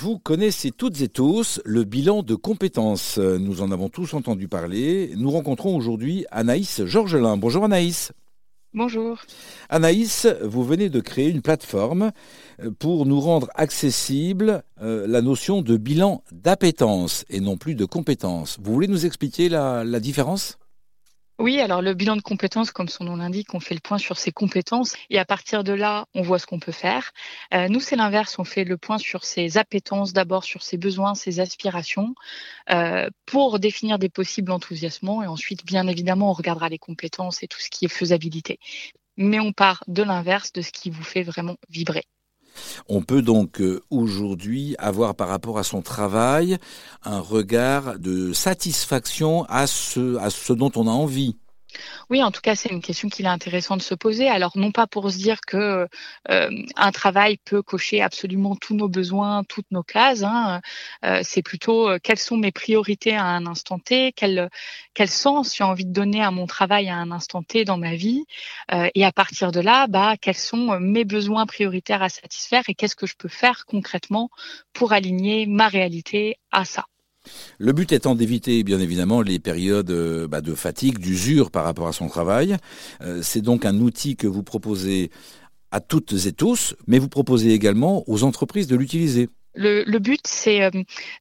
Vous connaissez toutes et tous le bilan de compétences. Nous en avons tous entendu parler. Nous rencontrons aujourd'hui Anaïs Georgelin. Bonjour Anaïs. Bonjour. Anaïs, vous venez de créer une plateforme euh, pour nous rendre accessible euh, la notion de bilan d'appétence et non plus de compétence. Vous voulez nous expliquer la, la différence? Oui, alors le bilan de compétences, comme son nom l'indique, on fait le point sur ses compétences et à partir de là, on voit ce qu'on peut faire. Euh, nous, c'est l'inverse, on fait le point sur ses appétences, d'abord sur ses besoins, ses aspirations, euh, pour définir des possibles enthousiasments et ensuite, bien évidemment, on regardera les compétences et tout ce qui est faisabilité. Mais on part de l'inverse, de ce qui vous fait vraiment vibrer. On peut donc euh, aujourd'hui avoir par rapport à son travail un regard de satisfaction à ce, à ce dont on a envie. Oui, en tout cas, c'est une question qu'il est intéressant de se poser. Alors, non pas pour se dire que euh, un travail peut cocher absolument tous nos besoins, toutes nos cases. Hein. Euh, c'est plutôt euh, quelles sont mes priorités à un instant T, quel, quel sens j'ai envie de donner à mon travail à un instant T dans ma vie, et à partir de là, bah, quels sont mes besoins prioritaires à satisfaire et qu'est-ce que je peux faire concrètement pour aligner ma réalité à ça. Le but étant d'éviter, bien évidemment, les périodes euh, bah, de fatigue, d'usure par rapport à son travail. Euh, c'est donc un outil que vous proposez à toutes et tous, mais vous proposez également aux entreprises de l'utiliser. Le, but, c'est euh,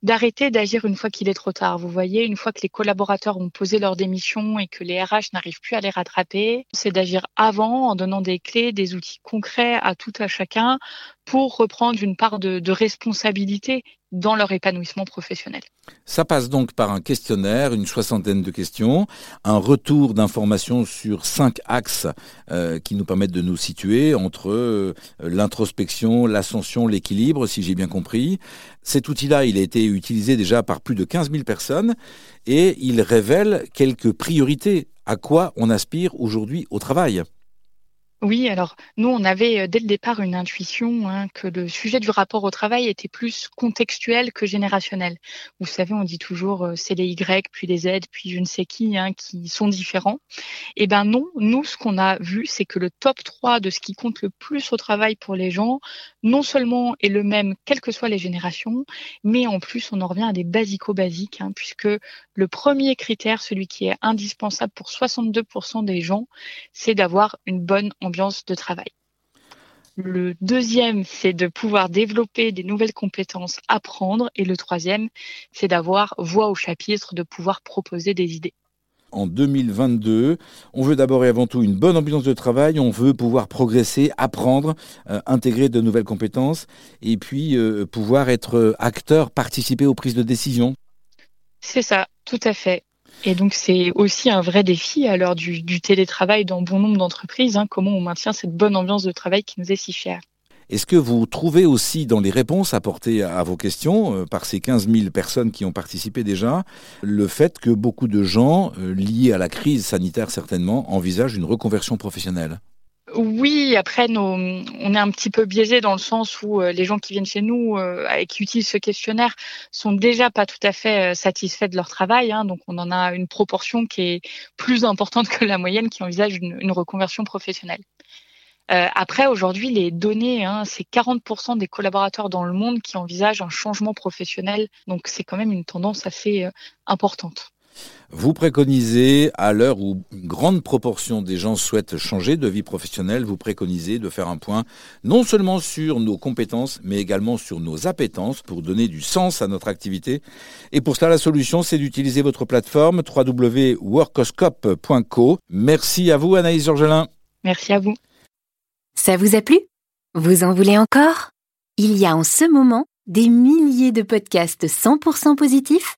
d'arrêter d'agir une fois qu'il est trop tard. Vous voyez, une fois que les collaborateurs ont posé leur démission et que les RH n'arrivent plus à les rattraper, c'est d'agir avant en donnant des clés, des outils concrets à tout à chacun pour reprendre une part de, de responsabilité dans leur épanouissement professionnel. Ça passe donc par un questionnaire, une soixantaine de questions, un retour d'informations sur cinq axes euh, qui nous permettent de nous situer entre euh, l'introspection, l'ascension, l'équilibre, si j'ai bien compris. Cet outil-là, il a été utilisé déjà par plus de 15 000 personnes et il révèle quelques priorités à quoi on aspire aujourd'hui au travail. Oui, alors nous, on avait euh, dès le départ une intuition hein, que le sujet du rapport au travail était plus contextuel que générationnel. Vous savez, on dit toujours euh, c'est les Y, puis les Z, puis je ne sais qui, hein, qui sont différents. Eh ben non, nous, ce qu'on a vu, c'est que le top 3 de ce qui compte le plus au travail pour les gens, non seulement est le même, quelles que soient les générations, mais en plus, on en revient à des basico-basiques, hein, puisque le premier critère, celui qui est indispensable pour 62% des gens, c'est d'avoir une bonne ambiance de travail. Le deuxième, c'est de pouvoir développer des nouvelles compétences, apprendre. Et le troisième, c'est d'avoir voix au chapitre, de pouvoir proposer des idées. En 2022, on veut d'abord et avant tout une bonne ambiance de travail, on veut pouvoir progresser, apprendre, euh, intégrer de nouvelles compétences et puis euh, pouvoir être acteur, participer aux prises de décision. C'est ça, tout à fait. Et donc c'est aussi un vrai défi à l'heure du, télétravail dans bon nombre d'entreprises, hein, comment on maintient cette bonne ambiance de travail qui nous est si chère. Est-ce que vous trouvez aussi dans les réponses apportées à vos questions euh, par ces 15 000 personnes qui ont participé déjà, le fait que beaucoup de gens, euh, liés à la crise sanitaire certainement, envisagent une reconversion professionnelle? Oui, après, on est un petit peu biaisé dans le sens où euh, les gens qui viennent chez nous euh, et qui utilisent ce questionnaire sont déjà pas tout à fait euh, satisfaits de leur travail. Hein. donc, on en a une proportion qui est plus importante que la moyenne qui envisage une, reconversion professionnelle. après, aujourd'hui, les données, hein, c'est 40% des collaborateurs dans le monde qui envisagent un changement professionnel. Donc, c'est quand même une tendance assez importante. Vous préconisez, à l'heure où une grande proportion des gens souhaitent changer de vie professionnelle, vous préconisez de faire un point non seulement sur nos compétences, mais également sur nos appétences pour donner du sens à notre activité. Et pour cela, la solution, c'est d'utiliser votre plateforme www.workoscope.co. Merci à vous, Anaïs Georgelin. Merci à vous. Ça vous a plu? Vous en voulez encore? Il y a en ce moment des milliers de podcasts 100% positifs